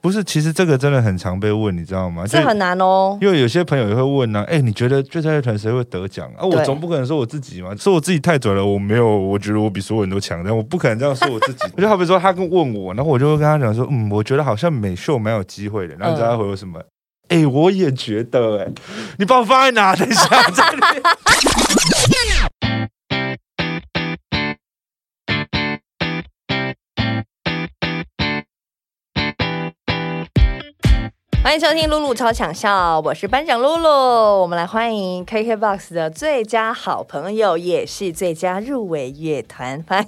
不是，其实这个真的很常被问，你知道吗？这很难哦。因为有些朋友也会问呢、哎、你觉得最佳乐团谁会得奖啊？我总不可能说我自己嘛，说我自己太准了，我没有，我觉得我比所有人都强，但我不可能这样说我自己。就好比说他跟问我，然后我就会跟他讲说，嗯，我觉得好像美秀蛮有机会的，然后你知道他回我什么？哎、我也觉得、哎，你把我放在哪？等一下，这 欢迎收听露露超强笑，我是班长露露。我们来欢迎 KKBOX 的最佳好朋友，也是最佳入围乐团，欢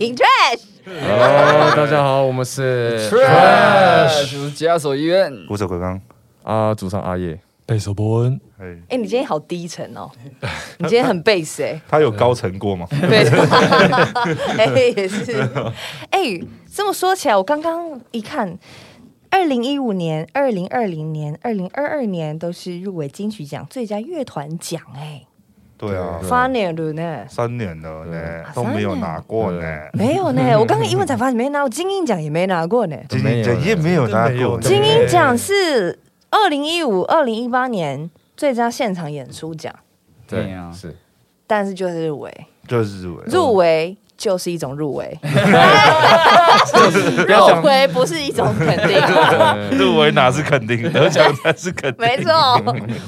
迎 Trash。Hello，大家好，我们是 Trash，我是解手医院。鼓手鬼刚，啊，主唱阿叶，贝手伯恩，哎，哎、你今天好低沉哦，你今天很 bass 哎、他有高层过吗？对，哎、也是。哎、这么说起来，我刚刚一看，二零一五年、二零二零年、二零二二年都是入围金曲奖最佳乐团奖、哎，对啊，三年了呢。三年了呢啊，都没有拿过呢，没有呢，我刚刚一问才发现没拿过金鹰奖，也没拿过呢。金没有鹰奖也没有拿过呢，金鹰奖是二零一五、二零一八年最佳现场演出奖，对啊。是。但是就是入围，就是入围。入围就是一种入围，入围不是一种肯定。入围哪是肯定，得奖才是肯定。没错，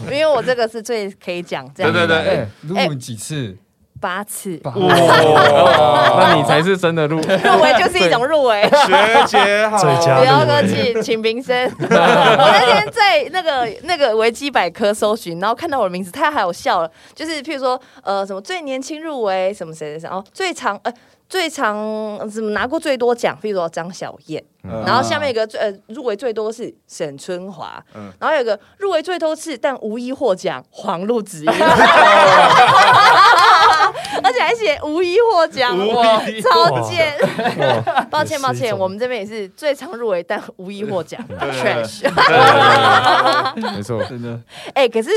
因为我这个是最可以讲这样，对对对，哎，录你几次？八次。八哇，那你才是真的入。入围就是一种入围。学姐好，最佳不要客气，请平身。我那天在那个那个维基百科搜寻，然后看到我的名字，他还有笑。了，就是譬如说呃什么最年轻入围什么谁谁谁，哦最长呃最长呃什么拿过最多奖，譬如说张小燕，嗯。然后下面一个最呃入围最多是沈春华，嗯。然后有一个入围最多次但无一获奖黄路子瑜，而且还写无一获奖，无哇一，超贱。抱歉抱歉，我们这边也是最常入围但无一获奖，trash。没错，真的，哎，可是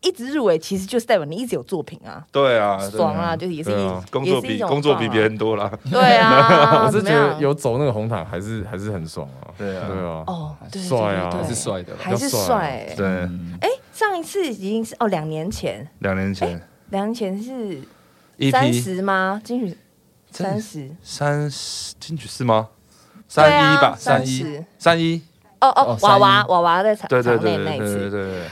一直入围，其实就是代表你一直有作品啊，对啊，爽啊，就是也是一工作比工作比别人多啦。对啊，我是觉得有走那个红毯还是还是很爽啊，对啊。对啊，哦，帅啊。还是帅的啦还是帅对，哎，上一次已经是哦两年前，两年前。两年前是一三十吗？金曲三十，三十金曲是吗？三一吧，三一三一，哦哦哦，娃娃娃娃在场对对场内那一对对对对次对，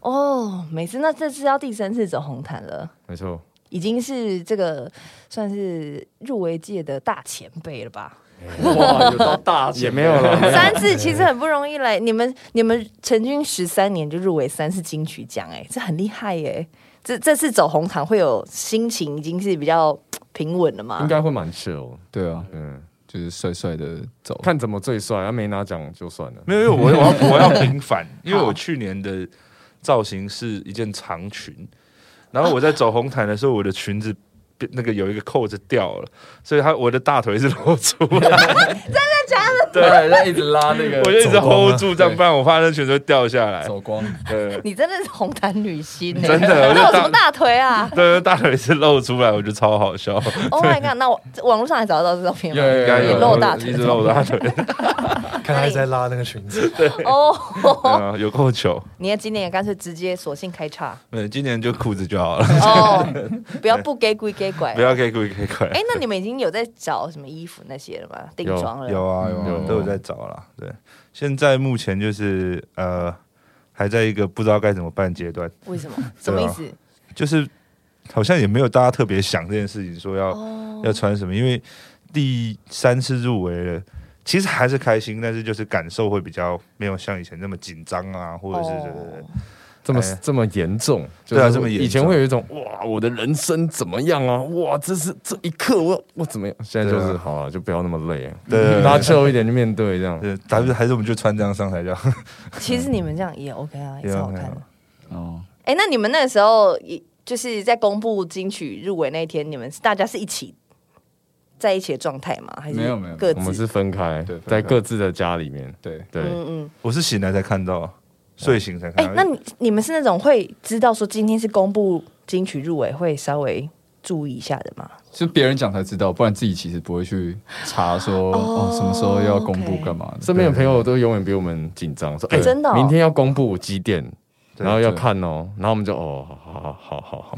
哦，每次那这次要第三次走红毯了。没错，已经是这个算是入围界的大前辈了吧？哇，有到大也没有了，三次其实很不容易嘞。你们你们成军十三年就入围三次金曲奖，哎，这很厉害耶。这这次走红毯会有心情已经是比较平稳了嘛？应该会蛮 chill，对啊，嗯，就是帅帅的走。看怎么最帅，他没拿奖就算了，没有，因为我我要 我要平反，因为我去年的造型是一件长裙，然后我在走红毯的时候，我的裙子变那个有一个扣子掉了，所以他我的大腿是露出来，对，他一直拉那个，我就一直 hold 住，这样不然我怕那裙子会掉下来。走光，对你真的是红毯女星呢，真的那有什么大腿啊对，大腿是露出来，我觉得超好笑。？Oh my god！那我网络上还找得到这照片吗？应该有你露大腿一直露大腿，看他一直在拉那个裙子，哦，有够糗。你的今年也干脆直接索性开叉对，今年就裤子就好了，哦，不要不给鬼给拐不。要给鬼给鬼。哎，那你们已经有在找什么衣服那些了吗？定妆了？有啊有啊有，都有在找了。对，现在目前就是呃，还在一个不知道该怎么办阶段，为什么？什么意思？就是好像也没有大家特别想这件事情，说要、哦，要穿什么，因为第三次入围了。其实还是开心，但是就是感受会比较没有像以前那么紧张啊，或者是对对对哦这么哎这么严重，对啊就是这么严重以前会有一种哇，我的人生怎么样啊？哇，这是这一刻我我怎么样？现在就是啊好了，就不要那么累，对对对大家 chill 一点就面对这样。对，还是还是我们就穿这样上台这样。其实你们这样也 OK 啊，也是好看的。哦，哎，那你们那个时候也就是在公布金曲入围那一天，你们是大家是一起在一起的状态吗？还是没有没有各自？我们是分开对分，开在各自的家里面。对，对，嗯嗯。我是醒来才看到，睡醒才看到。，哎那你你们是那种会知道说今天是公布金曲入围，会稍微注意一下的吗？是别人讲才知道，不然自己其实不会去查说哦什么时候要公布干嘛。身边的朋友都永远比我们紧张，说：“哎、对真的哦明天要公布几点，对然后要看哦。”然后我们就哦，好好好好好，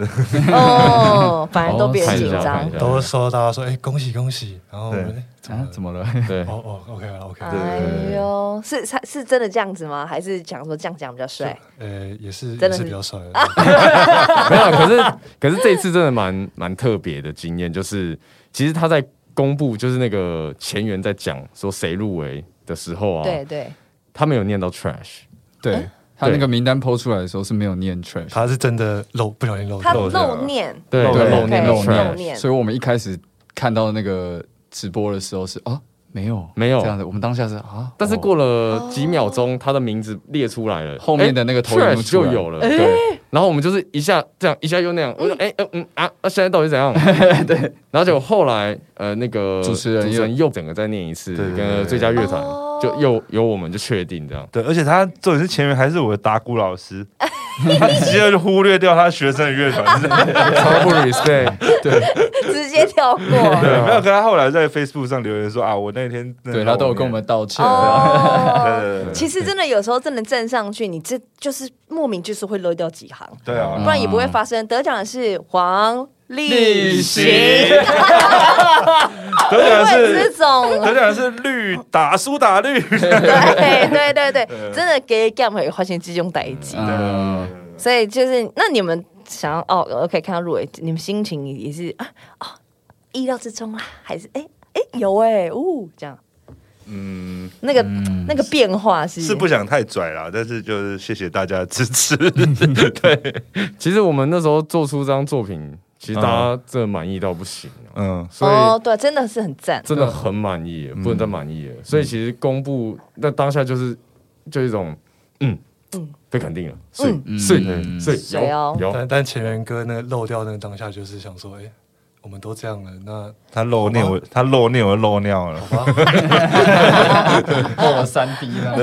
哦，反正都别紧张。都收到大家说，哎，恭喜恭喜，然后怎么怎么了？对，哦哦，OK 了 OK 了，哎呦，是是是真的这样子吗？还是讲说这样讲比较帅？呃，也是真的是也是比较帅。的，没有。可是可是这一次真的蛮蛮特别的经验，就是其实他在公布就是那个前缘在讲说谁入围的时候啊，对对，他没有念到 trash，对他那个名单抛出来的时候是没有念 trash，他是真的漏不小心漏他掉，漏念，对漏漏念漏念。所以我们一开始看到那个直播的时候是啊没有没有。这样子，我们当下是啊，但是哦过了几秒钟，他的名字列出来了，后面的那个投影幕 trash 出来就有了，对。然后我们就是一下这样，一下又那样，我说哎呃嗯啊，那现在到底怎样？对。然后结果后来呃那个主持人主持人又整个再念一次，跟最佳乐团哦。就又由我们就确定这样。对，而且他重点是前面还是我的打鼓老师，他直接就忽略掉他学生的乐团，是超不 respect，直接跳过。对，没有跟他后来在 Facebook 上留言说啊，我那天对他都有跟我们道歉。其实真的有时候真的站上去，你这就是莫名就是会漏掉几行，对啊。不，然也不会发生。得奖的是黄立立行，行得奖的因为这是种。得奖的是绿打苏打绿，对对对 对，真的给 Gam 会发现这种代际。嗯，所以就是，那你们想要哦，OK，看到入围，你们心情也是啊哦，意料之中啦，还是哎哎有哎，哦这样，嗯，那个、那个变化是。是不想太拽啦，但是就是谢谢大家的支持，对，其实我们那时候做出这张作品，其实大家真的满意到不行啊，嗯，所哦，以对，真的是很赞，真的很满意，不能再满意了。所以其实公布那当下就是就一种嗯嗯。嗯被肯定了，是嗯。是嗯是有有。但但前面哥那个漏掉那个当下，就是想说，哎，我们都这样了，那他漏尿我，他漏尿我漏尿了，好吧，漏了三 D 了。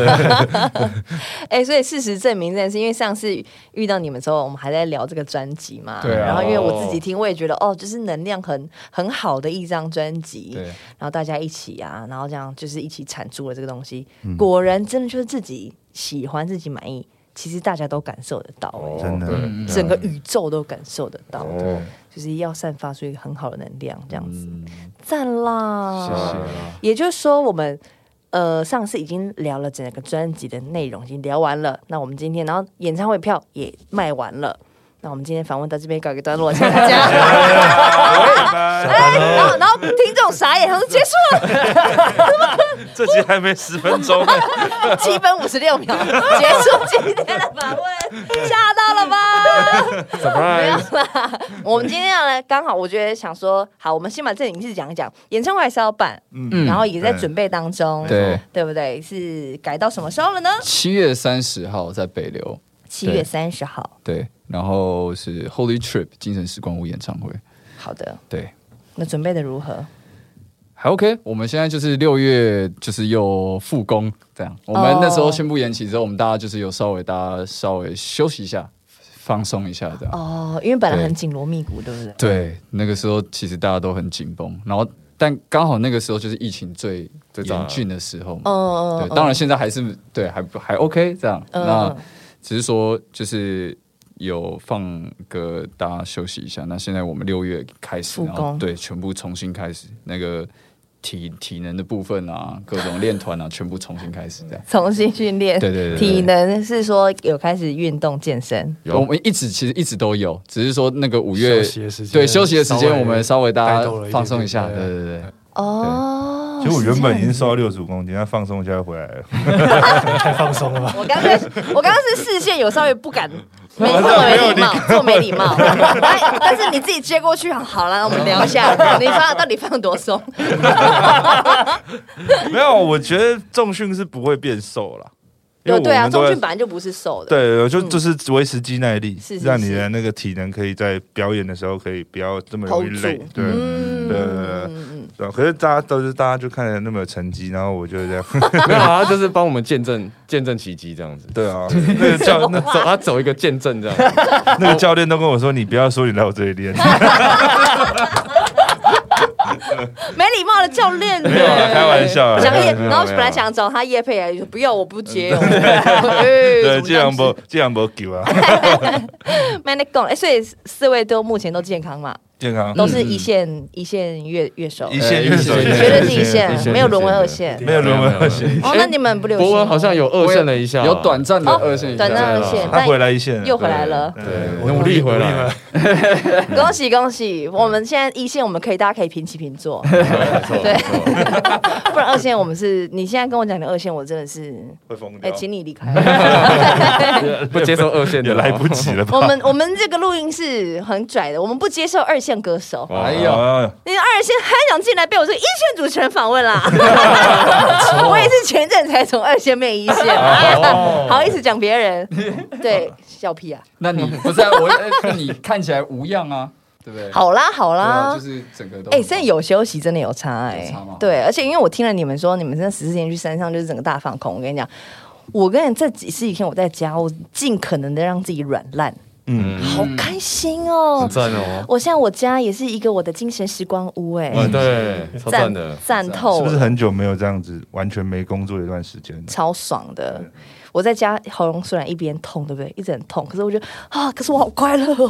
哎、所以事实证明这件事，因为上次遇到你们之后，我们还在聊这个专辑嘛，对啊。然后因为我自己听，我也觉得哦，就是能量很很好的一张专辑，对，然后大家一起啊，然后这样就是一起产出了这个东西，嗯。果然真的就是自己喜欢、自己满意，其实大家都感受得到、哎真的。整个宇宙都感受得到，哦，就是要散发出一个很好的能量，这样子，嗯赞啦！谢谢也就是说，我们呃上次已经聊了整个专辑的内容，已经聊完了。那我们今天，然后演唱会票也卖完了。那我们今天访问到这边告一个段落，谢谢大家。哎，然后然后听众傻眼，他说结束了，这集还没十分钟，七分五十六秒，结束今天的访问，吓到了吧？没有啦，我们今天要来，刚好我觉得想说，好，我们先把正经事讲一讲，演唱会还是要办，嗯然后也在对准备当中，对，对不对？是改到什么时候了呢？七月三十号在北流，七月三十号。对，然后是 Holy Trip 精神时光屋演唱会，好的，对，那准备的如何？还 OK。我们现在就是六月就是又复工这样。我们那时候宣布延期之后，我们大家就是有稍微大家稍微休息一下，放松一下这样。哦，因为本来很紧锣密鼓，对不对？对，那个时候其实大家都很紧绷，然后但刚好那个时候就是疫情最最严峻的时候嘛。哦对，当然现在还是对还不还 OK 这样。嗯那只是说就是有放个大家休息一下。那现在我们六月开始，然后对全部重新开始那个体体能的部分啊，各种练团啊，全部重新开始这样。重新训练。对对对对体能是说有开始运动健身，我们一直其实一直都有，只是说那个五月休息的时间对休息的时间，我们稍微大家放松一下，对对对对。哦。其实我原本已经瘦到六十五公斤，他放松一下就回来了。太放松了吧？我刚刚我刚刚是视线有稍微不敢，没这么没礼貌，这么没礼貌。但但是你自己接过去，好了，我们聊一下，你放到底放多松？没有，我觉得重训是不会变瘦啦，因为对对啊，中训本来就不是瘦的。对，就就是维持肌耐力，让你的那个体能可以在表演的时候可以不要这么容易累。对，嗯嗯对对可是大家都是大家就看着那么有成绩，然后我就这样，没有啊，他就是帮我们见证见证奇迹这样子。对啊，那个教那走，他走一个见证这样。那个教练都跟我说，你不要说你来我这里练，没礼貌的教练，没有啊，开玩笑啊，想叶，然后本来想找他叶配来，不要，我不接。哦。对，对既然不既然不给啊，没得讲，哎，所以四位都目前都健康嘛，健康。都是一线一线乐乐手，一线乐手，绝对是一一线，没有沦为二线。没有沦为二线，哦，那你们不流行？博文好像有二线了一下，有短暂的哦二线，短暂二线，他但回来一线，又回来了，对，努力回来。恭喜恭喜！我们现在一线，我们可以大家可以平起平坐，对。不然二线我们是你现在跟我讲的二线，我真的是，哎，会疯掉，请你离开。不接受二线的也来不及了？我们我们这个录音是很拽的，我们不接受二线歌手。哎呦，啊，你二线还想进来被我这个一线主持人访问啦？我也是前阵才从二线变一线，哦好意思讲别人？对，笑屁啊！那你不是啊我？哎那你看起来无恙啊，对不对？好啦好啦就，是整个都哎，真的有休息，真的有差哎、对，而且因为我听了你们说，你们真的十四天去山上就是整个大放空。我跟你讲，我跟你这几十几天我在家，我尽可能的让自己软烂，嗯，好开心哦很！赞哦。我现在我家也是一个我的精神时光屋哎、嗯，对，超赞的。赞透，是不是很久没有这样子完全没工作的一段时间？超爽的？我在家喉咙虽然一边痛，对不对？一直很痛，可是我觉得啊，可是我好快乐哦。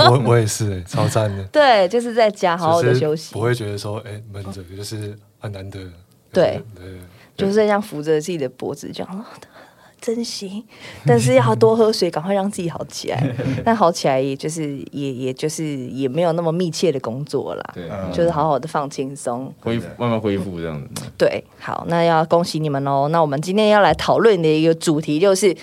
我我也是、欸，超赞的，对，就是在家好好的休息不，会觉得说哎闷着，就是很难得。对对，就是这样扶着自己的脖子，这样啊珍惜，但是要多喝水，赶快让自己好起来。但好起来，也就是也也就是也没有那么密切的工作啦，对，嗯就是好好的放轻松。恢复，慢慢恢复这样子。对，好，那要恭喜你们哦。那我们今天要来讨论的一个主题就是。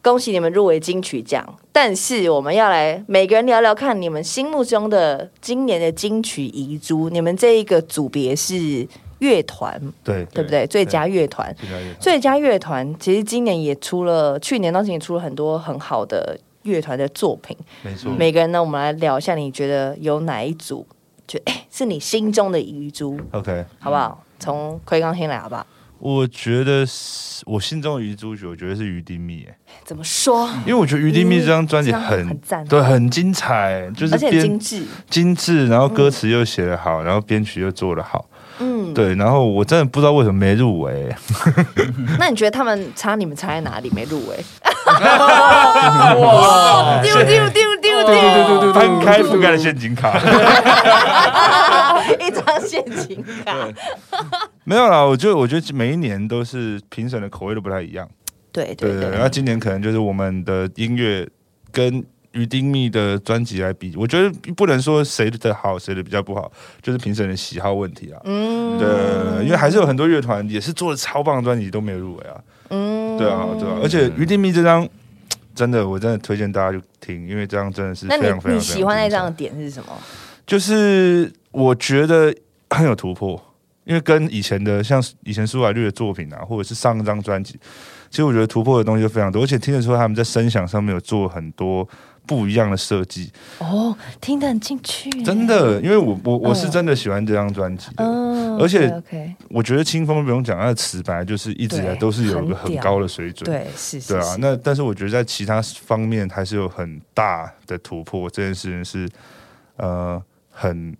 恭喜你们入围金曲奖，但是我们要来每个人聊聊看你们心目中的今年的金曲遗珠。你们这一个组别是乐团，对对不对？最佳乐团，最佳乐团其实今年也出了，去年到今年出了很多很好的乐团的作品。没错，每个人呢，我们来聊一下，你觉得有哪一组，就哎是你心中的遗珠，OK。好不好？从奎刚先来，好不好？我觉得是我心中的鱼珠曲，我觉得是于丁密，哎怎么说？因为我觉得于丁密这张专辑很很赞对，很精彩，就是而且很精致，精致，然后歌词又写得好，然后编曲又做得好，嗯，。对，然后我真的不知道为什么没入围，那你觉得他们差你们差在哪里？没入围？哇 丢丢丢丢对对对对翻开覆盖的陷阱卡，一张陷阱卡。没有啦，我觉得我觉得每一年都是评审的口味都不太一样，对对对，对对然后今年可能就是我们的音乐跟于丁密的专辑来比，我觉得不能说谁的好，谁的比较不好，就是评审的喜好问题啊。嗯对，因为还是有很多乐团也是做的超棒的专辑都没有入围啊。嗯对啊，对啊，而且于丁密这张真的，我真的推荐大家去听，因为这张真的是非常非常你喜欢那张的点是什么？就是我觉得很有突破，因为跟以前的像以前苏打绿的作品啊，或者是上一张专辑，其实我觉得突破的东西就非常多，而且听得出他们在声响上面有做很多不一样的设计，哦，听得很进去，真。的，因为我我我是真的喜欢这张专辑的。嗯，而且 OK，我觉得清风不用讲，他的词本来就是一直以来对都是有一个很很屌。高的水准，对，是是对啊，那但是我觉得在其他方面还是有很大的突破，这件事情是呃很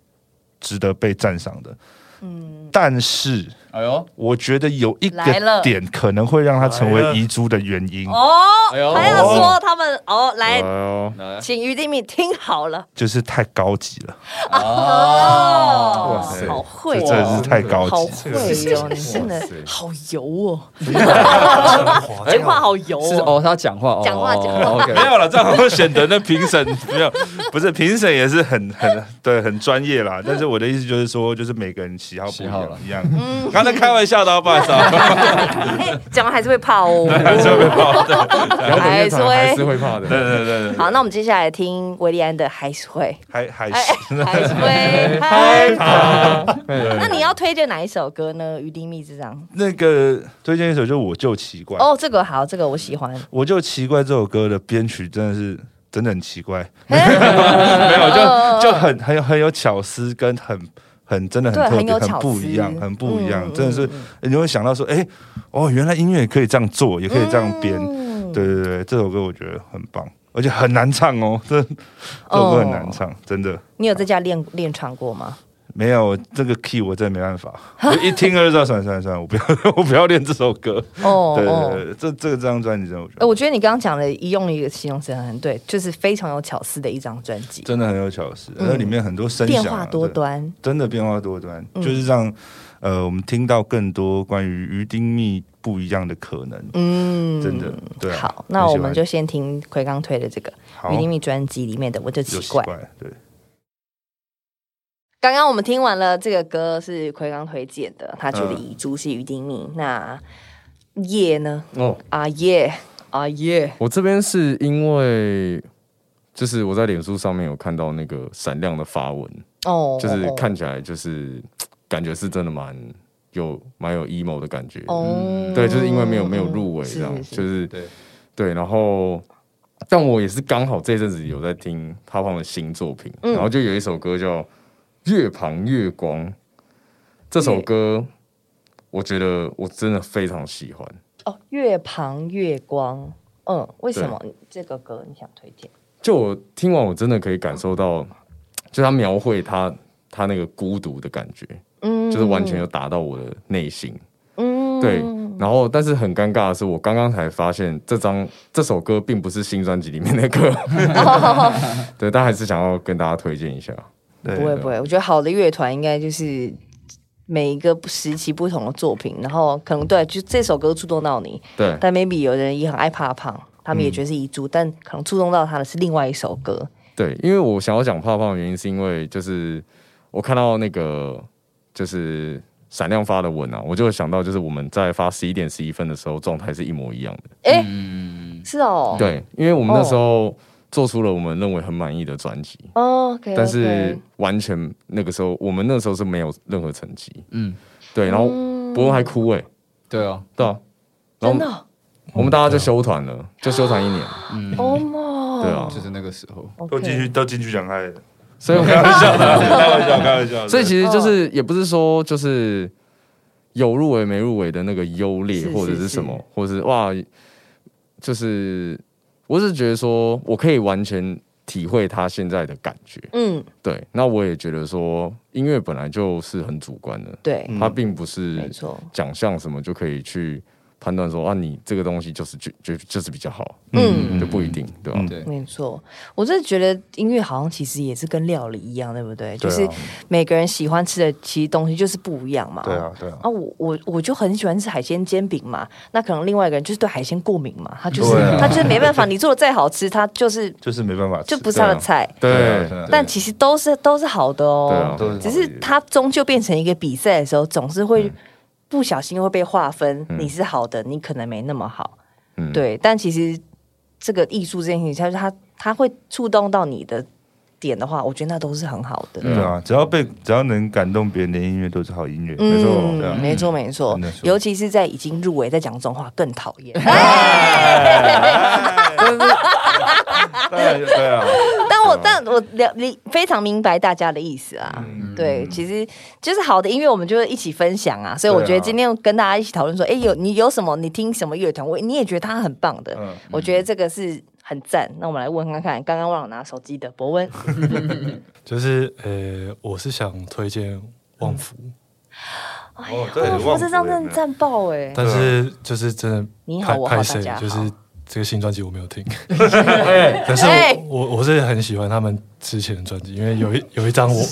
值得被赞赏的。嗯，但是哎呦，我觉得有一来了个点可能会让他成为遗珠的原因，哦，哎呦。还要说他们哦，来，哦，来。请于定敏听好了。就是太高级了，哦哇塞。好会这真的是太高好级。会哦，你真的。塞。好油哦，哇讲话好油哦，是哦，他讲话，哦讲话讲话。哦，OK，没有了，这样好像显得那评审没有，不是评审也是很很对很专业啦。但是我的意思就是说，就是每个人喜好不一样一样。刚才开玩笑的哦，不好意思啊，哎 讲完还是会怕哦，还是会被爆的。摇滚乐团还是会怕对的。对对对，好，那我们接下来听维利安的还是会，还还哎是还是会 害怕。那你要推荐哪一首歌呢？于丁密这张那个推荐一首，就我就奇怪。哦，这个好，这个我喜欢。我就奇怪这首歌的编曲真的是真的很奇怪，没有就就很很有很有巧思，跟很很真的很特别，很不一样，很不一样，真的是你会想到说，哎，哦，原来音乐也可以这样做，也可以这样编，对对对，这首歌我觉得很棒，而且很难唱哦，这这首歌很难唱，真的。你有在家练练唱过吗？没有这个 key，我真的没办法。我一听就知道，算了算了算了，我不要，我不要练这首歌。哦，对对对，这这个这张专辑真的，哎，我觉得你刚刚讲的一用一个形容词很对，就是非常有巧思的一张专辑，真的很有巧思，那里面很多声响变化多端，真的变化多端，就是让呃我们听到更多关于鱼丁蜜不一样的可能。嗯，真的对。好，那我们就先听奎刚推的这个鱼丁蜜专辑里面的，我就奇怪，对。刚刚我们听完了这个歌，是奎刚推荐的，他觉得遗珠是于丁密。那叶呢？哦，啊叶，啊叶。我这边是因为，就是我在脸书上面有看到那个闪亮的发文，哦，就是看起来就是感觉是真的蛮有蛮有 emo 的感觉。哦，对，就是因为没有没有入围这样，就是对对。然后，但我也是刚好这阵子有在听他放的新作品，然后就有一首歌叫。月旁月光这首歌，我觉得我真的非常喜欢哦。月旁月光，嗯，为什么这个歌你想推荐？就我听完，我真的可以感受到，就他描绘他他那个孤独的感觉，嗯，就是完全有打到我的内心，嗯，对。然后，但是很尴尬的是，我刚刚才发现这张这首歌并不是新专辑里面的歌，对，但还是想要跟大家推荐一下。不会不会，我觉得好的乐团应该就是每一个时期不同的作品，然后可能对，就这首歌触动到你，对。但 maybe 有人也很爱怕胖，他们也觉得是遗珠，但可能触动到他的是另外一首歌。对，因为我想要讲怕胖的原因，是因为就是我看到那个就是闪亮发的文啊，我就想到就是我们在发十一点十一分的时候状态是一模一样的。哎，是哦，对，因为我们那时候。做出了我们认为很满意的专辑。哦，但是完全那个时候，我们那时候是没有任何成绩，嗯，对，然后伯文还哭哎，对啊，对啊，真的，我们大家就休团了，就休团一年，嗯，哦，对啊，就是那个时候。都进去都进去讲开的，所以我 开玩笑，开玩笑，开玩笑，所以其实就是也不是说就是有入围没入围的那个优劣或者是什么，或者是哇，就是。我是觉得说，我可以完全体会他现在的感觉。嗯，对。那我也觉得说，音乐本来就是很主观的，对，它并不是没错奖项什么就可以去。判断说啊，你这个东西就是就就就是比较好，嗯，就不一定，对吧？对，没错。我真的觉得音乐好像其实也是跟料理一样，对不对？就是每个人喜欢吃的其实东西就是不一样嘛。对啊，对啊。啊，我我我就很喜欢吃海鲜煎饼嘛，那可能另外一个人就是对海鲜过敏嘛，他就是他就是没办法，你做的再好吃，他就是 就是没办法，就不是他的菜。对，但其实都是都是好的哦，只是他终究变成一个比赛的时候，总是会。不小心会被划分，你是好的，你可能没那么好，对。但其实这个艺术这件事情，它它它会触动到你的点的话，我觉得那都是很好的。对啊，只要被只要能感动别人的音乐，都是好音乐。没错，没错，没错。尤其是在已经入围，在讲这种话更讨厌。对啊，但我但我了你非常明白大家的意思啊。对，其实就是好的音乐，我们就会一起分享啊。所以我觉得今天跟大家一起讨论说，哎，有你有什么？你听什么乐团？我你也觉得他很棒的。我觉得这个是很赞。那我们来问看看，刚刚忘了拿手机的博文，就是呃，我是想推荐旺福。哦，旺福这张真的赞爆哎！但是就是真的，你好，我好，大家就是。这个新专辑我没有听，可是我我是很喜欢他们之前的专辑，因为有一有一张我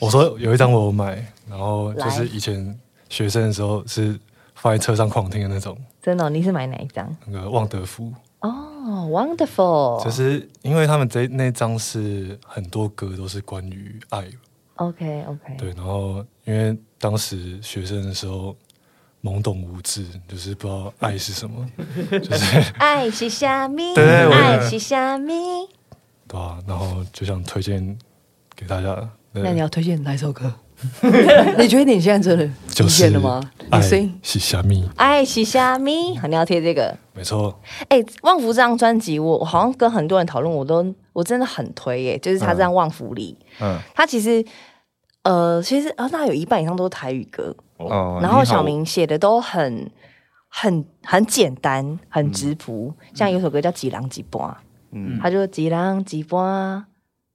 我说有一张我买，然后就是以前学生的时候是放在车上狂听的那种。真的？你是买哪一张？那个旺德福。哦，Wonderful。就是因为他们这那张是很多歌都是关于爱。OK OK。对，然后因为当时学生的时候。懵懂无知，就是不知道爱是什么，就是 爱是虾米，对爱是虾米，对啊，然后就想推荐给大家。那你要推荐哪一首歌？你觉得你现在真的极限了吗？爱是虾米？爱是虾米？好，你要贴这个。没错。哎，旺福这张专辑，我好像跟很多人讨论，我都我真的很推耶，就是他这张《旺福里》，嗯，他其实呃，其实啊，那有一半以上都是台语歌哦。然后小明写的都很很很简单，很直朴。像有首歌叫《几郎几波》，嗯，他就几郎几波，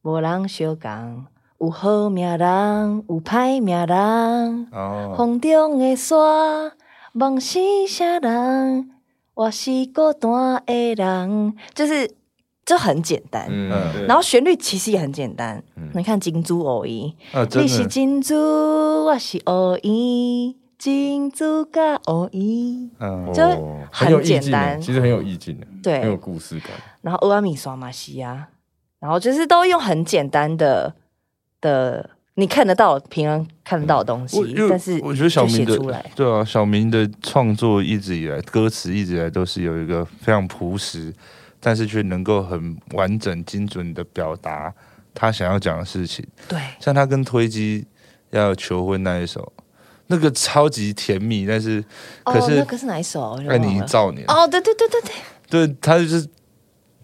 无人相共。有好命人，有歹命人。哦。风中的沙，梦是啥人？我是孤单的人。就是，就很简单。嗯。然后旋律其实也很简单。嗯。你看金珠而已。你是金珠，我是而已。金珠加而已。嗯。就很简单，其实很有意境的。对。很有故事感。然后阿米刷马西亚，然后就是都用很简单的。的你看得到平常看得到的东西，但是我觉得小明的对啊，小明的创作一直以来歌词一直以来都是有一个非常朴实，但是却能够很完整精准的表达他想要讲的事情。对，像他跟推机要求婚那一首，那个超级甜蜜，但是可是那个是哪一首？爱你一兆年哦，对对对对对，对他就是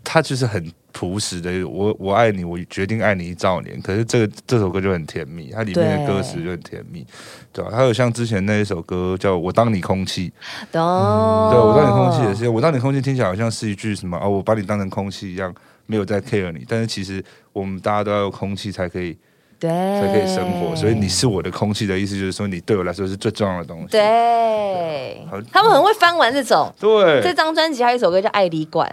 他就是很。朴实的，我我爱你，我决定爱你一兆年。可是这个这首歌就很甜蜜，它里面的歌词就很甜蜜，对吧？还有像之前那一首歌叫我当你空气，对，我当你空气也是，我当你空气听起来好像是一句什么哦，我把你当成空气一样，没有在 care 你。但是其实我们大家都要有空气才可以，对，才可以生活。所以你是我的空气的意思，就是说你对我来说是最重要的东西。对，他们很会翻完这种。对，这张专辑还有一首歌叫《爱旅馆》。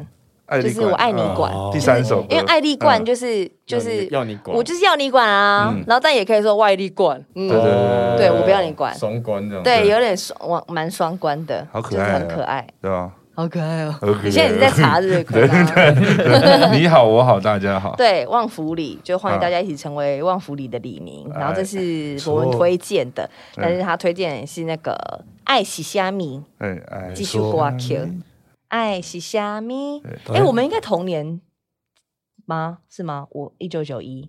就是我爱你管第三首，因为爱丽管就是就是要你管，我就是要你管啊。然后但也可以说外力管，对对对，对我不要你管，双关的，对，有点双蛮双关的，好可爱，很可爱，对吧？好可爱哦！你现在是在查日 对对你好，我好，大家好。对，旺福里就欢迎大家一起成为旺福里的李明。然后这是我们推荐的，但是他推荐是那个爱喜虾米，继续刮 Q。爱是虾米？哎，我们应该同年吗？是吗？我一九九一，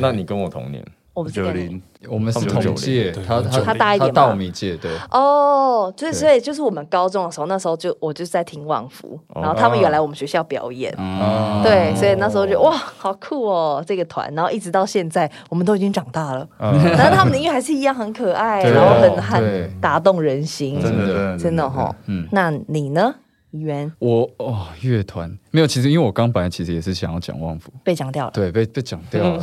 那你跟我同年，我们九零，我们是同届，他他他大一点，大我们一届，对。哦，所以所以就是我们高中的时候，那时候就我就是在听旺福，然后他们有来我们学校表演，对，所以那时候就哇，好酷哦，这个团，然后一直到现在，我们都已经长大了，但是他们的音乐还是一样很可爱，然后很很打动人心，真的真的哈，嗯，那你呢？原我哦，乐团。没有，其实因为我刚本来其实也是想要讲旺福，被讲掉了，对，被被讲掉了。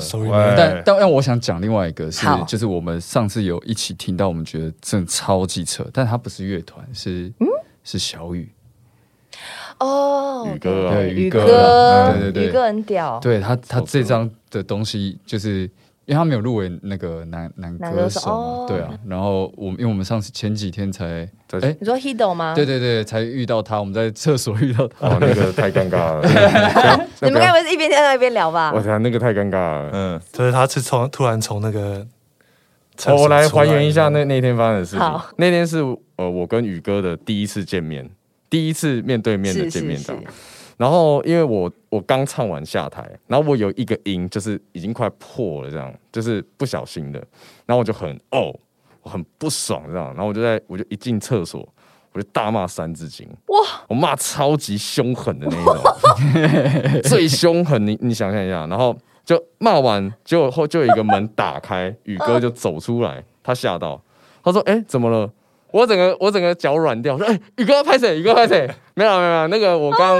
但但但我想讲另外一个是，就是我们上次有一起听到，我们觉得真的超级扯，但他不是乐团，是嗯？是小雨。哦，宇哥，对宇哥，对对对，宇哥很屌，对他他这张的东西就是。因为他没有入围那个男男歌手，对啊，然后我因为我们上次前几天才，哎，你说 Hido 吗？对对对，才遇到他，我们在厕所遇到他，那个太尴尬了。你们该不会是一边听一边聊吧？我想那个太尴尬了。嗯，就是他是从突然从那个，我来还原一下那那天发生的事情。那天是呃我跟宇哥的第一次见面，第一次面对面的见面这样。然后，因为我我刚唱完下台，然后我有一个音就是已经快破了，这样就是不小心的，然后我就很哦，我很不爽这样，然后我就在我就一进厕所，我就大骂三字经，哇，我骂超级凶狠的那种，最凶狠，你你想象一下，然后就骂完，结果后就有一个门打开，宇哥就走出来，他吓到，他说：“哎，怎么了？”我整个我整个脚软掉，说：“哎，宇哥拍谁？宇哥拍谁？没有没有，那个我刚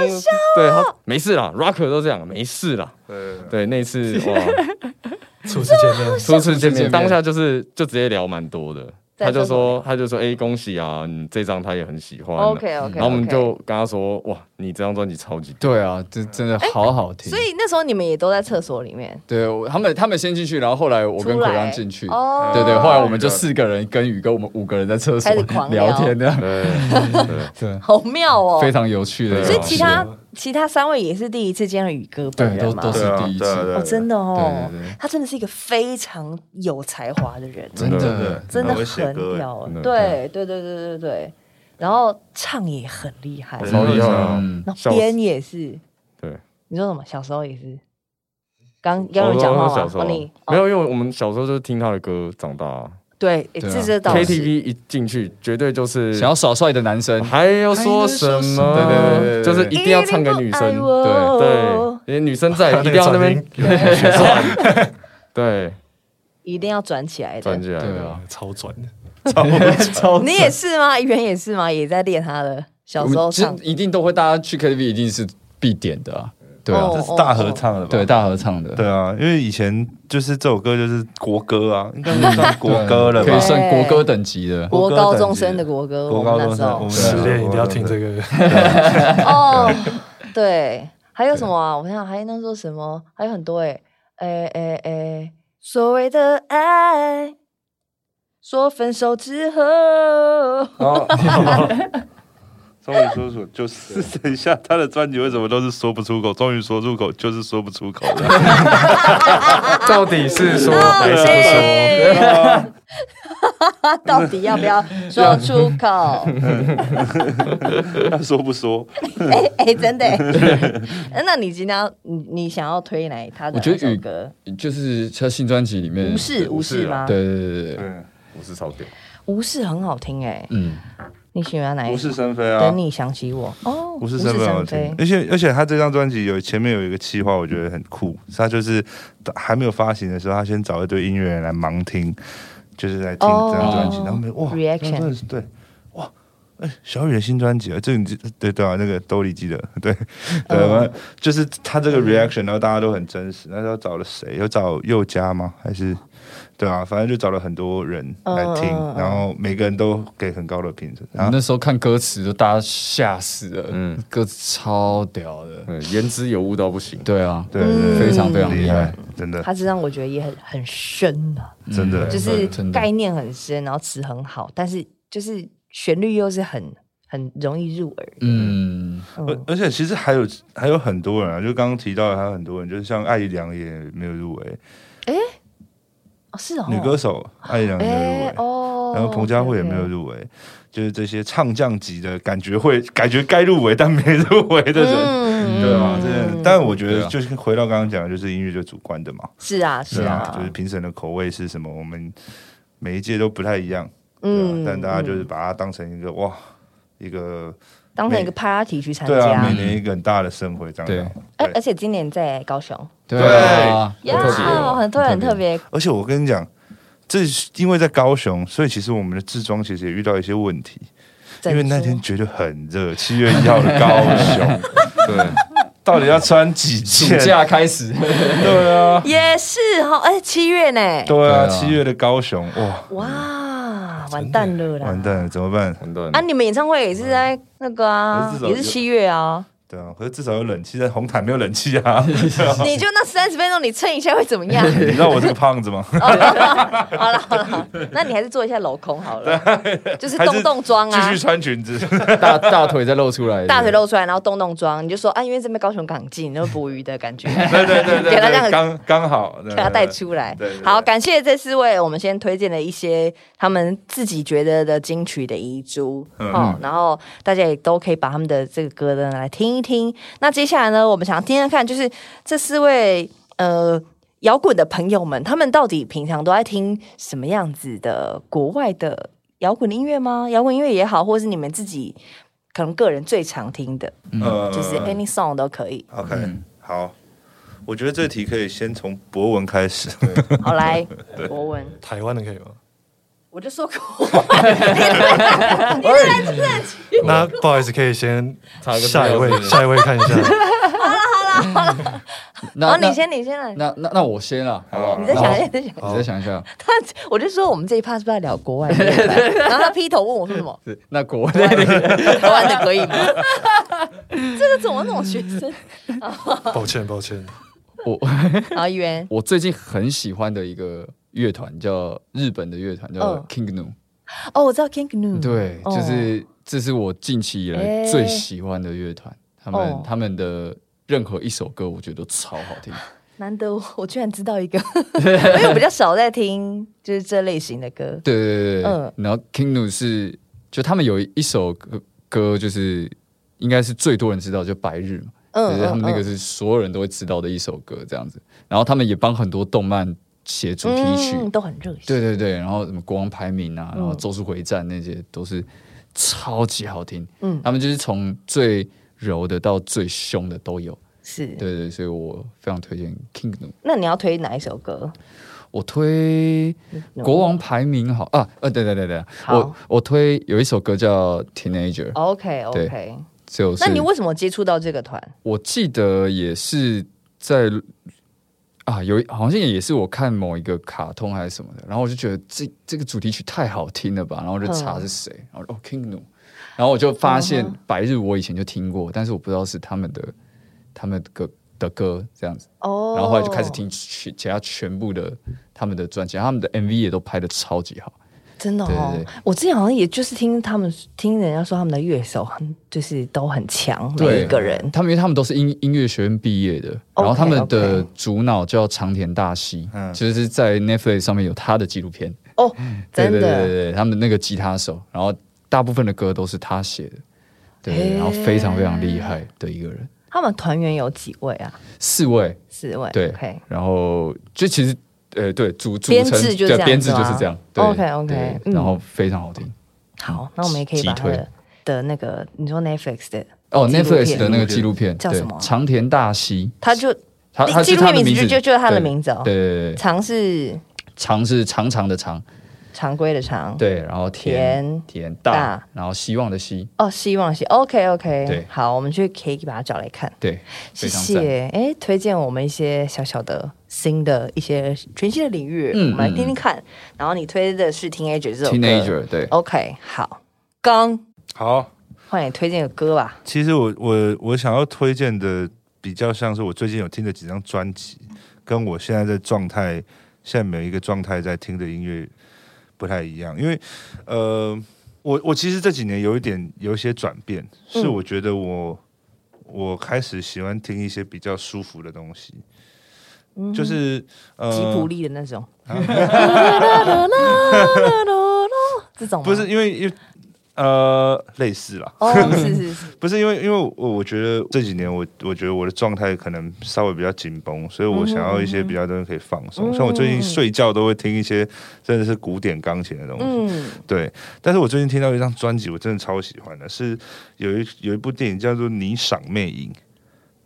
对他没事啦，Rocker 都这样，没事啦。对对，那次哇，初次见面，初次见面，当下就是就直接聊蛮多的。”他就说，他就说，哎，恭喜啊！你这张他也很喜欢。OK OK。然后我们就跟他说，哇，你这张专辑超级对啊，这真的好好听。所以那时候你们也都在厕所里面。对，他们他们先进去，然后后来我跟可刚进去。哦。对对，后来我们就四个人跟宇哥，我们五个人在厕所聊天的。对 对。好妙哦！非常有趣的。所以其他。其他三位也是第一次见到宇哥本人吗？都都是第一次。哦，真的哦，他真的是一个非常有才华的人，真的。真的很屌，对对对对对对，然后唱也很厉害，超厉害，那编也是，对，你说什么？小时候也是，刚刚有讲话吗？你没有，因为我们小时候就是听他的歌长大。对，这这倒 KTV 一进去，绝对就是想要耍帅的男生，还要说什么？对对对对，就是一定要唱给女生，对。对，因为女生在，一定要那边转，对，一定要转起来的，转起来，对啊，超转。的，超超。你也是吗？圆也是吗？也在练他的小时候唱，一定都会，大家去 KTV 一定是必点的啊。对啊，这是大合唱的吧？对，大合唱的。对啊，因为以前就是这首歌就是国歌啊，应该算国歌了，可以算国歌等级的，国高中生的国歌。国高中生，我们失恋一定要听这个。哦，对，还有什么啊？我想想，还能说什么？还有很多哎，哎哎哎，所谓的爱，说分手之后。终于说出，就是等一下他的专辑为什么都是说不出口？终于说出口，就是说不出口。到底是说 还是不说？到底要不要说出口？他说不说？哎哎，真的？那你今天你你想要推哪他的？我觉得宇哥就是他新专辑里面无视无视吗？对对对对对，无视超屌，无视很好听哎。嗯。你喜欢哪一无事生非啊！等你想起我哦，无事生非好听。而且而且他这张专辑有前面有一个企划，我觉得很酷。他就是还没有发行的时候，他先找一堆音乐人来盲听，就是来听这张专辑。然后没哇，真的是对哇！哎，小雨的新专辑啊，这你对对啊，那个兜里记得对 对，就是他这个 reaction，然后大家都很真实。那时候找了谁？有找佑嘉吗？还是？对啊，反正就找了很多人来听，然后每个人都给很高的评分。然后那时候看歌词，都大家吓死了。嗯，歌词超屌的，言之有物到不行。对啊，对，非常非常厉害，真的。他这张我觉得也很很深啊，真的，就是概念很深，然后词很好，但是就是旋律又是很很容易入耳。嗯，而而且其实还有还有很多人啊，就刚刚提到的还有很多人，就是像艾怡良也没有入围。哎。是哦，女歌手艾怡良没有入围，然后彭佳慧也没有入围，就是这些唱将级的感觉会感觉该入围但没入围的人，对吗？这，但我觉得就是回到刚刚讲的，就是音乐就主观的嘛。是啊，是啊，就是评审的口味是什么，我们每一届都不太一样，嗯，但大家就是把它当成一个哇，一个。当成一个 party 去参加，对啊，每年一个很大的盛会这样。对，而而且今年在高雄，对啊，很特别，很特别。而且我跟你讲，这因为在高雄，所以其实我们的制装其实也遇到一些问题，因为那天觉得很热，七月一号的高雄，对，到底要穿几件？暑假开始，对啊，也是哈，哎，七月呢？对啊，七月的高雄，哇。哇。完蛋了啦！完蛋了，怎么办？完蛋了啊！你们演唱会也是在那个啊，也是七月啊。对啊，可是至少有冷气，在红毯没有冷气啊。你就那三十分钟，你蹭一下会怎么样？你知道我这个胖子吗？好了好了，那你还是做一下镂空好了，就是洞洞装啊，继续穿裙子，大大腿再露出来，大腿露出来，然后洞洞装，你就说啊，因为这边高雄港近，那捕鱼的感觉，对对对，给他这样刚刚好，给他带出来。好，感谢这四位，我们先推荐了一些他们自己觉得的金曲的遗珠，哦，然后大家也都可以把他们的这个歌呢来听。听听，那接下来呢？我们想听听看，就是这四位呃摇滚的朋友们，他们到底平常都在听什么样子的国外的摇滚音乐吗？摇滚音乐也好，或是你们自己可能个人最常听的，嗯，就是 any song 都可以。OK，好，我觉得这题可以先从博文开始。好，来，博文，台湾的可以吗？我就说过，你来自己。那不好意思，可以先下一位，下一位看一下。好了好了好了，那你先，你先来。那那那我先了，好不好？你再想一下，你再想一下。他，我就说我们这一趴是不是要聊国外？然后他劈头问我说什么？那国外，国外的可以吗？这个怎么那种学生？抱歉抱歉，我。我最近很喜欢的一个。乐团叫日本的乐团叫 King Gnu，哦，我知道 King Gnu，对，就是这是我近期以来最喜欢的乐团，他们他们的任何一首歌我觉得都超好听，难得我居然知道一个，因为我比较少在听就是这类型的歌，对对对，嗯，然后 King Gnu 是就他们有一首歌歌就是应该是最多人知道就白日嘛，嗯，他们那个是所有人都会知道的一首歌这样子，然后他们也帮很多动漫。写主题曲，都很热血。对对对，然后什么国王排名啊，然后咒术回战那些都是超级好听。嗯，他们就是从最柔的到最凶的都有。是，对对，所以我非常推荐 Kingdom。那你要推哪一首歌？我推国王排名好啊，呃，对对对对，我我推有一首歌叫 Teenager。OK OK，就是那你为什么接触到这个团？我记得也是在啊，有好像也是我看某一个卡通还是什么的，然后我就觉得这这个主题曲太好听了吧，然后就查是谁，然后哦 Kingdom，然后我就发现白日我以前就听过，但是我不知道是他们的。他们的歌的歌这样子，哦，然后后来就开始听其其他全部的他们的专辑，他们的 MV 也都拍的超级好，真的哦。我之前好像也就是听他们听人家说他们的乐手很就是都很强，每一个人，他们因为他们都是音音乐学院毕业的，然后他们的主脑叫长田大希，其实是在 Netflix 上面有他的纪录片哦，真的，对对对，他们那个吉他手，然后大部分的歌都是他写的，对，然后非常非常厉害的一个人。他们团员有几位啊？四位，四位。对，然后就其实，呃，对，组组成对编制就是这样。OK OK，然后非常好听。好，那我们也可以把它的那个你说 Netflix 的哦，Netflix 的那个纪录片叫什么？长田大西，他就他他纪录片名字就就是他的名字哦。对对对，长是长是长长的长。常规的常。对，然后田田大，然后希望的希。哦，希望希 OK OK 对，好，我们去可以把它找来看，对，谢谢，哎，推荐我们一些小小的新的一些全新的领域，嗯，我们来听听看。然后你推的是 Teenager 这首 Teenager 对，OK 好，刚。好，换你推荐个歌吧。其实我我我想要推荐的比较像是我最近有听的几张专辑，跟我现在的状态，现在每一个状态在听的音乐。不太一样，因为，呃，我我其实这几年有一点有一些转变，是我觉得我我开始喜欢听一些比较舒服的东西，就是呃吉普力的那种，这种不是因为因为。呃，类似啦，哦，是是是，不是因为因为我我觉得这几年我我觉得我的状态可能稍微比较紧绷，所以我想要一些比较东西可以放松。像我最近睡觉都会听一些真的是古典钢琴的东西，嗯，对。但是我最近听到一张专辑，我真的超喜欢的，是有一有一部电影叫做《霓裳魅影》，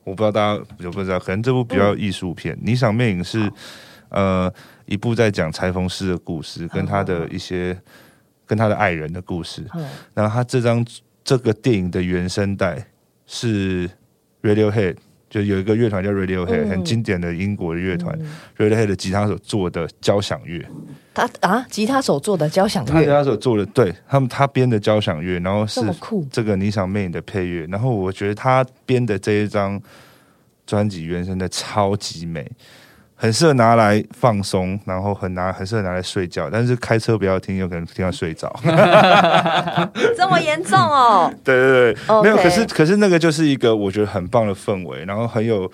我不知道大家有不知道，可能这部比较艺术片，《霓裳魅影》是呃一部在讲裁缝师的故事，跟他的一些。跟他的爱人的故事，然后他这张这个电影的原声带是 Radiohead，就有一个乐团叫 Radiohead，很经典的英国的乐团，Radiohead 的吉他手做的交响乐。他啊，吉他手做的交响乐，他吉他手做的，对他们他编的交响乐，然后是这个霓裳魅影的配乐，然后我觉得他编的这一张专辑原声带超级美。很适合拿来放松，然后很拿很适合拿来睡觉，但是开车不要听，有可能听到睡着。这么严重哦？对对对，没有。可是可是那个就是一个我觉得很棒的氛围，然后很有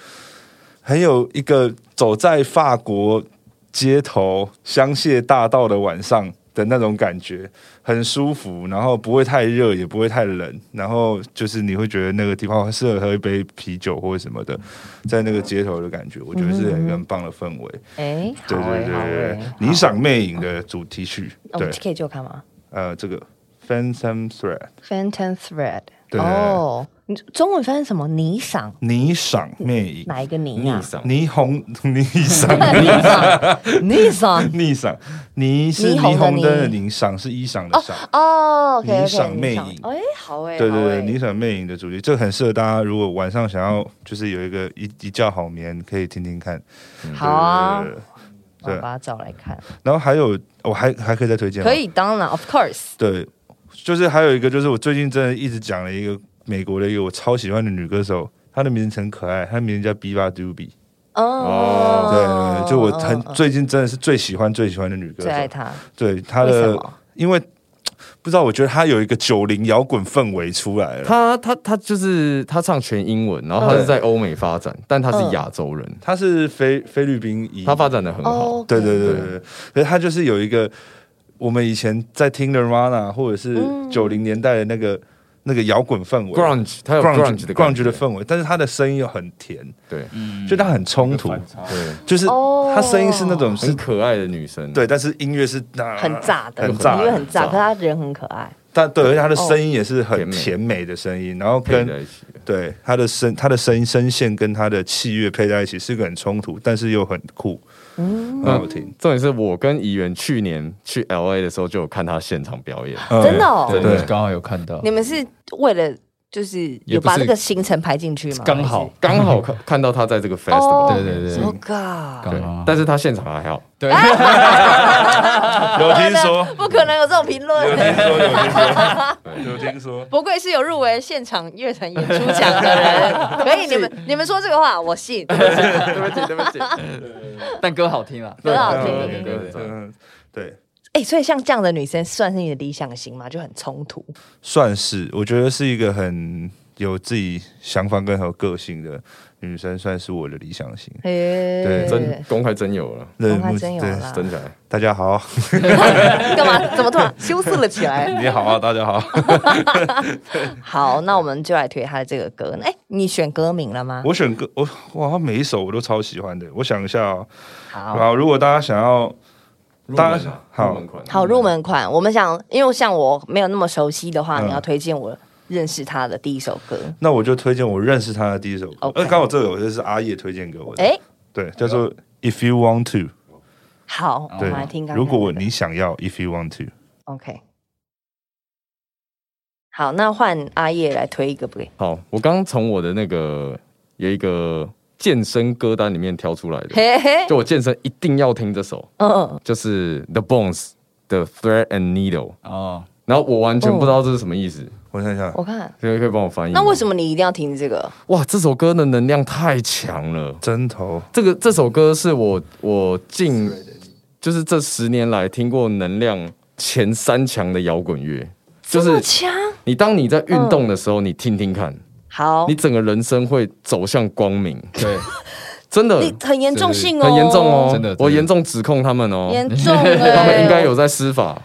很有一个走在法国街头香榭大道的晚上。的那种感觉很舒服，然后不会太热，也不会太冷，然后就是你会觉得那个地方适合喝一杯啤酒或者什么的，在那个街头的感觉，我觉得是一个很棒的氛围。哎，对对对对，霓裳魅影的主题曲，对，可以就看吗？呃，这个 Phantom Thread，Phantom Thread，对。中文翻译什么？霓裳，霓裳魅影，哪一个霓啊？霓虹，霓裳，霓裳，霓裳，霓裳，霓是霓虹灯的霓，裳是衣裳的裳。哦，霓裳魅影，哎，好哎，对对对，霓裳魅影的主题，这个很适合大家。如果晚上想要就是有一个一一觉好眠，可以听听看。好啊，对把它找来看。然后还有，我还还可以再推荐，可以，当然，of course。对，就是还有一个，就是我最近真的一直讲了一个。美国的一个我超喜欢的女歌手，她的名字很可爱，她的名字叫 Biba Dubi。哦，对，就我很最近真的是最喜欢最喜欢的女歌手，最爱她。对她的，因为不知道，我觉得她有一个九零摇滚氛围出来了。她她她就是她唱全英文，然后她是在欧美发展，但她是亚洲人，她是菲菲律宾裔，她发展的很好。对对对对，对，可是她就是有一个我们以前在听的 Rana，或者是九零年代的那个。那个摇滚氛围，grunge，它有 grunge 的 grunge 的氛围，但是他的声音又很甜，对，就它很冲突，对，就是他声音是那种很可爱的女生，对，但是音乐是很炸的，很炸，音乐很炸，可是他人很可爱，但对，而且他的声音也是很甜美。的声音，然后跟对他的声，他的声音声线跟他的器乐配在一起，是个很冲突，但是又很酷。嗯，很好听。重点是我跟怡园去年去 L A 的时候就有看他现场表演，真的，哦，对，刚好有看到。你们是为了就是有把这个行程排进去吗？刚好刚好看看到他在这个 festival，对对对。Oh God！对，但是他现场还好。对，有听说，不可能有这种评论。有听说，有听说，有听说。不愧是有入围现场乐团演出奖的人，可以你们你们说这个话，我信。对不起，对不起。但歌好听啊，歌好听。对。哎，所以像这样的女生，算是你的理想型吗？就很冲突。算是，我觉得是一个很有自己想法跟很有个性的。女生算是我的理想型，对，真公开真有了，公开真有了，真起来。大家好，干嘛？怎么突然羞涩了起来？你好啊，大家好。好，那我们就来推他的这个歌。哎，你选歌名了吗？我选歌，我哇，每一首我都超喜欢的。我想一下哦，好，如果大家想要，大家好，好入门款。我们想，因为像我没有那么熟悉的话，你要推荐我。认识他的第一首歌，那我就推荐我认识他的第一首歌。呃，刚好这首就是阿叶推荐给我的。哎，对，叫做 If You Want To。好，我们来听。如果你想要，If You Want To，OK。好，那换阿叶来推一个不？好，我刚从我的那个有一个健身歌单里面挑出来的，就我健身一定要听这首。嗯，就是 The Bones 的 Thread and Needle。哦，然后我完全不知道这是什么意思。我看一下，我看，可以可以帮我翻译。那为什么你一定要听这个？哇，这首歌的能量太强了，针头。这个这首歌是我我近就是这十年来听过能量前三强的摇滚乐，就是强。你当你在运动的时候，你听听看，好，你整个人生会走向光明。对。真的，很严重性哦，很严重哦，真的，我严重指控他们哦，严重，他们应该有在施法。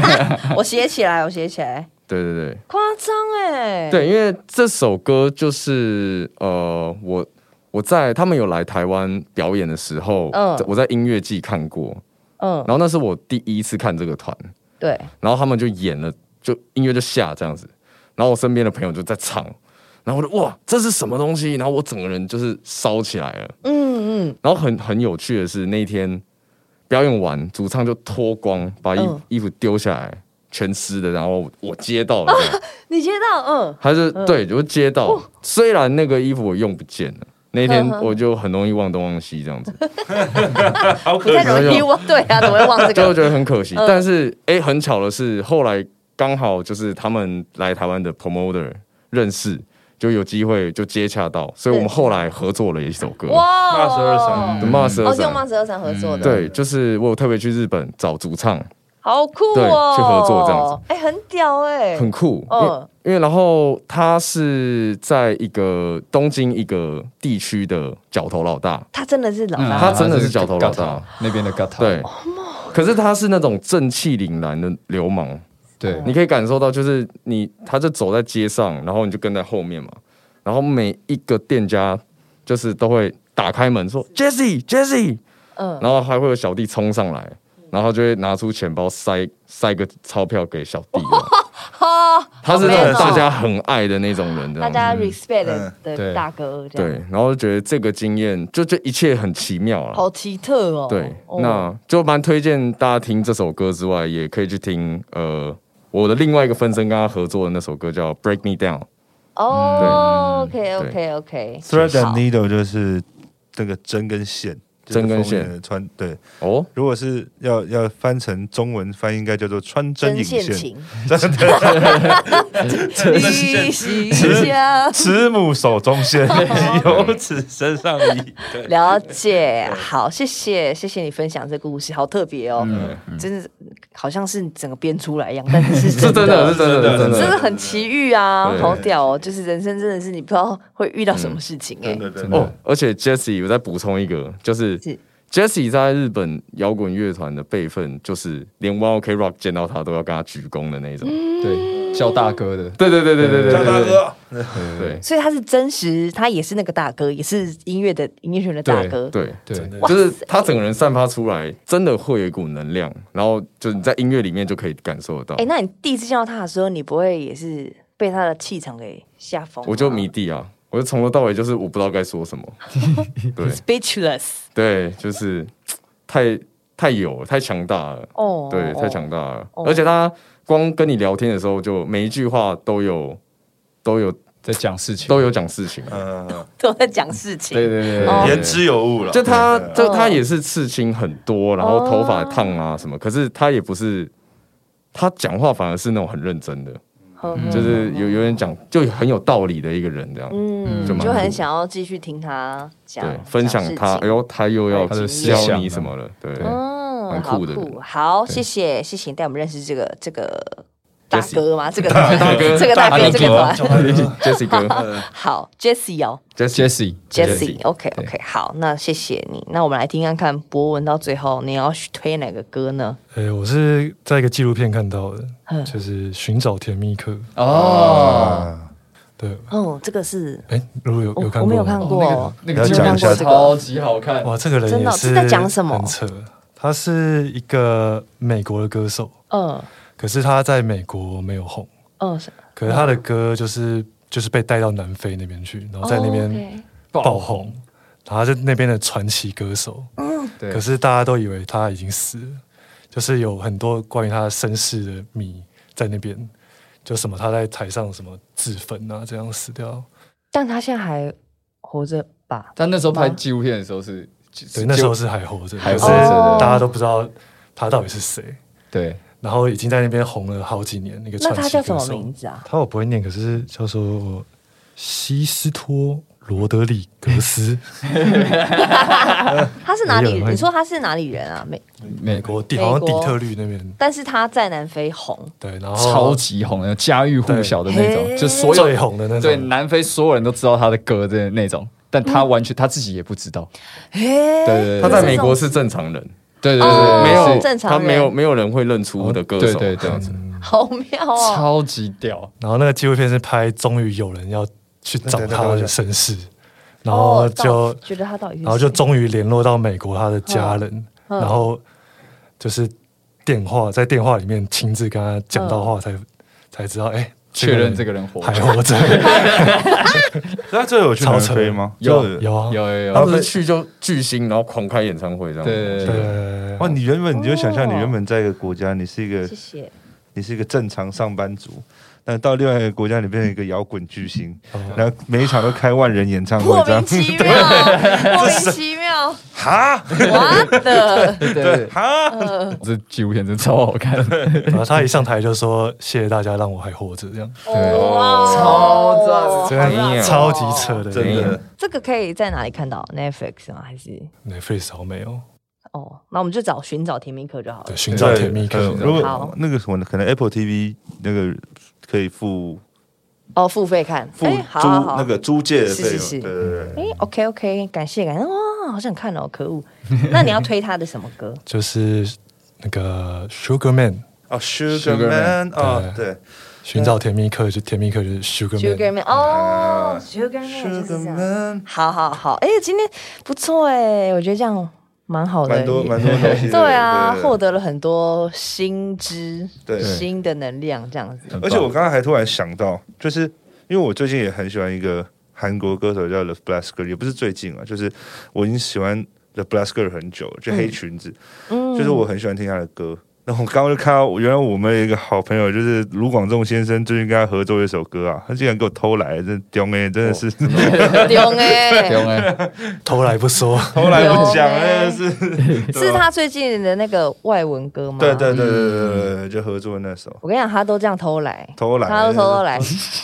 我写起来，我写起来。对对对，夸张哎。对，因为这首歌就是呃，我我在他们有来台湾表演的时候，嗯，我在音乐季看过，嗯，然后那是我第一次看这个团，对，然后他们就演了，就音乐就下这样子，然后我身边的朋友就在唱。然后我就哇，这是什么东西？然后我整个人就是烧起来了。嗯嗯。然后很很有趣的是，那一天表演完，主唱就脱光，把衣衣服丢下来，全湿的。然后我接到了，你接到？嗯。还是对，就接到。虽然那个衣服我用不见了，那天我就很容易忘东忘西这样子。好可惜，容易忘。对啊，怎么会忘这个？就觉得很可惜。但是哎，很巧的是，后来刚好就是他们来台湾的 promoter 认识。就有机会就接洽到，所以我们后来合作了一首歌。哇，骂十二三，骂十二三，用骂十二三合作的。对，就是我有特别去日本找主唱，好酷哦，去合作这样子，哎，很屌哎，很酷。嗯，因为然后他是在一个东京一个地区的角头老大，他真的是老大，他真的是角头老大。那边的 g a t 对，可是他是那种正气凛然的流氓。对，你可以感受到，就是你，他就走在街上，然后你就跟在后面嘛，然后每一个店家就是都会打开门说 Jesse，Jesse，嗯，然后还会有小弟冲上来。然后就会拿出钱包塞塞个钞票给小弟，他是那种大家很爱的那种人，大家 respect 的大哥。对，然后觉得这个经验就这一切很奇妙啊，好奇特哦。对，那就蛮推荐大家听这首歌之外，也可以去听呃我的另外一个分身跟他合作的那首歌叫 Break Me Down。哦，OK OK OK，Thread and Needle 就是这个针跟线。针跟线穿对哦，如果是要要翻成中文翻译，应该叫做穿针引线。真的，慈慈母手中线，由此身上衣。了解，好，谢谢，谢谢你分享这故事，好特别哦，真的好像是整个编出来一样，但是是真的，是真的，真的，真的很奇遇啊，好屌哦，就是人生真的是你不知道会遇到什么事情哎，哦，而且 Jesse，我再补充一个，就是。Jesse 在日本摇滚乐团的辈分，就是连 One Ok Rock 见到他都要跟他鞠躬的那种，对，叫大哥的，对对对对对对，叫大哥，对，所以他是真实，他也是那个大哥，也是音乐的音乐圈的大哥，对对，就是他整个人散发出来，真的会有一股能量，然后就是你在音乐里面就可以感受得到。哎，那你第一次见到他的时候，你不会也是被他的气场给吓疯？我就迷弟啊。我就从头到尾就是我不知道该说什么，对，speechless，对，就是太太有太强大了，哦，对，太强大了，而且他光跟你聊天的时候，就每一句话都有都有在讲事情，都有讲事情，嗯，都在讲事情，对对对，言之有物了。就他，就他也是刺青很多，然后头发烫啊什么，可是他也不是，他讲话反而是那种很认真的。就是有有人讲，就很有道理的一个人这样，嗯，就很想要继续听他讲，分享他，哎呦，他又要教你什么了，对，嗯，很酷的，好，谢谢谢谢带我们认识这个这个大哥吗？这个大哥，这个大哥，这个团，Jesse 哥，好，Jesse 哦。Jesse，Jesse，OK，OK，好，那谢谢你。那我们来听看看博文到最后你要推哪个歌呢？哎，我是在一个纪录片看到的，就是《寻找甜蜜客》哦。对，哦，这个是哎，如果有有看过，我没有看过，那个讲一下，超级好看。哇！这个人真的是在讲什么？很扯，他是一个美国的歌手，嗯，可是他在美国没有红，嗯，可是他的歌就是。就是被带到南非那边去，然后在那边爆红，然后在那边的传奇歌手。嗯，对。可是大家都以为他已经死了，就是有很多关于他身世的谜在那边，就什么他在台上什么自焚啊，这样死掉。但他现在还活着吧？但那时候拍纪录片的时候是，对，那时候是还活着，还是大家都不知道他到底是谁。对。然后已经在那边红了好几年，那个那他叫什么名字啊？他我不会念，可是叫做西斯托罗德里格斯。他是哪里？你说他是哪里人啊？美美国底好像底特律那边。但是他在南非红，对，然后超级红，家喻户晓的那种，就所有最红的那种。对，南非所有人都知道他的歌的那种，但他完全他自己也不知道。对对，他在美国是正常人。对对对，没有正常，他没有没有人会认出我的歌手，对对这样子，好妙哦，超级屌。然后那个纪录片是拍，终于有人要去找他的身世，然后就觉得他到底，然后就终于联络到美国他的家人，然后就是电话在电话里面亲自跟他讲到话，才才知道哎。确认这个人活还活着，那这有去南非吗？有。有有有有，他不是去就巨星，然后狂开演唱会这样。对对对。哇，你原本你就想象你原本在一个国家，你是一个，谢谢，你是一个正常上班族。那到另外一个国家，你变成一个摇滚巨星，然后每一场都开万人演唱会，莫名其妙，莫名其妙，哈，我的，对，哈，这纪录片真超好看。然后他一上台就说：“谢谢大家让我还活着。”这样，哇，超赞，超级扯的，真的。这个可以在哪里看到？Netflix 吗？还是 Netflix 好没有？哦，那我们就找寻找甜蜜课就好了。对，寻找甜蜜课。如果那个什么，可能 Apple TV 那个。可以付哦，付费看，付租那个租借的费用，对对对。哎，OK OK，感谢感谢，哇，好想看哦，可恶。那你要推他的什么歌？就是那个 Sugar Man 哦，Sugar Man 哦，对，寻找甜蜜客就甜蜜客就是 Sugar Man 哦，Sugar Man，Sugar Man，。好好好，哎，今天不错哎，我觉得这样。蛮好的，蛮多蛮多东西。对啊，获得了很多新知，对新的能量这样子。而且我刚刚还突然想到，就是因为我最近也很喜欢一个韩国歌手叫 The Blasker，也不是最近啊，就是我已经喜欢 The Blasker 很久了，就黑裙子，嗯，就是我很喜欢听他的歌。然后我刚刚就看到，原来我们一个好朋友就是卢广仲先生，最近跟他合作一首歌啊，他竟然给我偷来，真丢哎，真的是丢哎，丢哎，偷来不说，偷来不讲，真的是 是他最近的那个外文歌吗？对对对对对对，就合作那首。我跟你讲，他都这样偷来，偷来，他都偷偷来。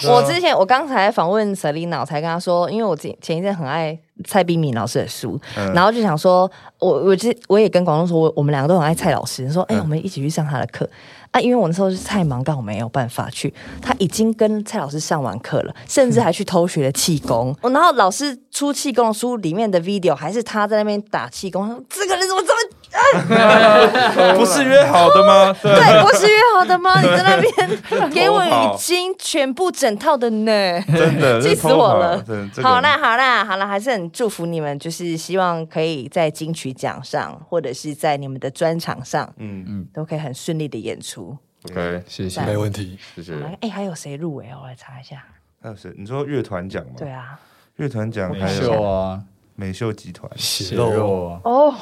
我之前我刚才访问 Selina，我才跟他说，因为我前前一阵很爱。蔡冰敏老师的书，然后就想说，我我这我也跟广东说，我我们两个都很爱蔡老师，说，哎，我们一起去上他的课啊，因为我那时候是太忙，刚好没有办法去。他已经跟蔡老师上完课了，甚至还去偷学了气功。然后老师出气功的书里面的 video 还是他在那边打气功，这个人怎么这么？不是约好的吗？对，不是约好的吗？你在那边给我已经全部整套的呢，真的 气死我了。好啦，好啦，好啦，还是很祝福你们，就是希望可以在金曲奖上，或者是在你们的专场上，嗯嗯，都可以很顺利的演出。OK，谢谢，没问题，谢谢。哎，还有谁入围？我来查一下。还有谁？你说乐团奖吗？对啊，乐团奖还有啊，美秀集团血肉哦。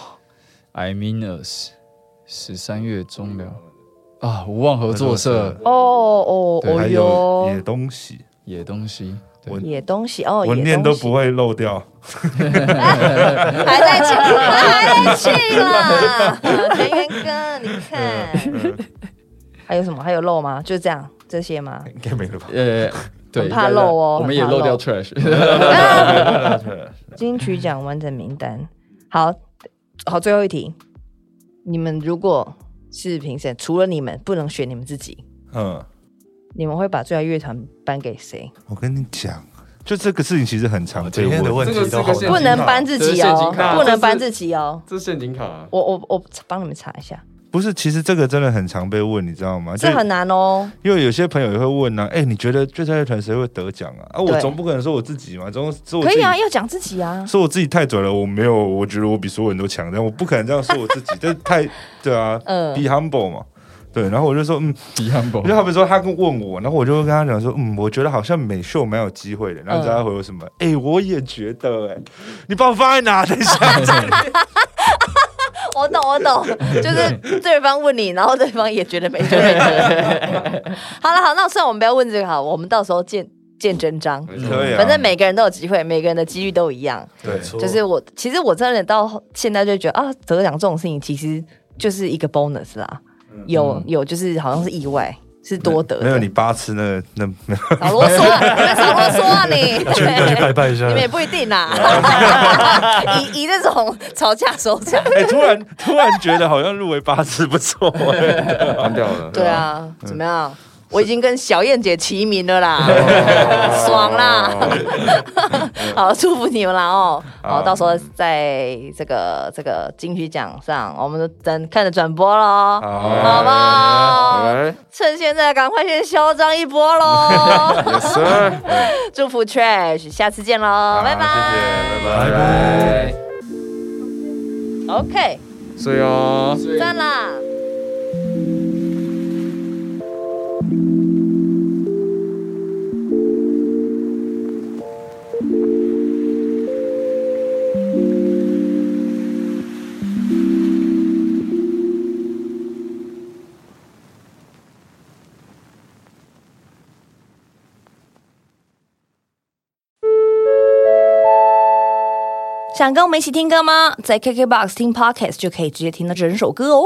I mean us，十三月中了啊！无望合作社哦哦哦哟，野东西，野东西，野东西哦，我念都不会漏掉，还在去，还在去了，田园哥，你看，还有什么？还有漏吗？就这样，这些吗？应该没了吧？呃，对，怕漏哦，我们也 漏掉 trash。金曲奖完整名单，好。好，最后一题，你们如果是评审，除了你们不能选你们自己，嗯，你们会把最佳乐团颁给谁？我跟你讲，就这个事情其实很常见的问题，不能颁自己哦，不能颁自己哦，这是陷阱卡。我我我帮你们查一下。不是，其实这个真的很常被问，你知道吗？这很难哦。因为有些朋友也会问呢，哎，你觉得最佳乐团谁会得奖啊？啊，我总不可能说我自己嘛，总说可以啊，要讲自己啊。说我自己太准了，我没有，我觉得我比所有人都强，但我不可能这样说我自己，这太对啊，嗯，be humble 嘛，对。然后我就说，嗯，be humble。就好比说他跟问我，然后我就会跟他讲说，嗯，我觉得好像美秀蛮有机会的。然后大家回我什么？哎，我也觉得，哎，你把我放在哪？等一下。我懂，我懂，就是对方问你，然后对方也觉得没觉得。好了，好，那算我们不要问这个好，我们到时候见见真章。可以，反正每个人都有机会，每个人的机遇都一样。对，就是我，其实我真的到现在就觉得啊，得奖这种事情其实就是一个 bonus 啦，有有就是好像是意外。是多得，没有你八次那那没有。少啰嗦，你们少啰嗦啊！你去拜拜一下，你们也不一定啦。以以那种吵架收场。哎，突然突然觉得好像入围八次不错，关掉了。对啊，怎么样？我已经跟小燕姐齐名了啦，爽啦！好，祝福你们啦哦！好，到时候在这个这个金曲奖上，我们等看着转播喽，好。不好？趁现在赶快先嚣张一波喽！祝福 Trash，下次见喽，拜拜，拜拜，OK，睡哦，赞啦。想跟我们一起听歌吗？在 KKBOX 听 Podcast 就可以直接听到整首歌哦。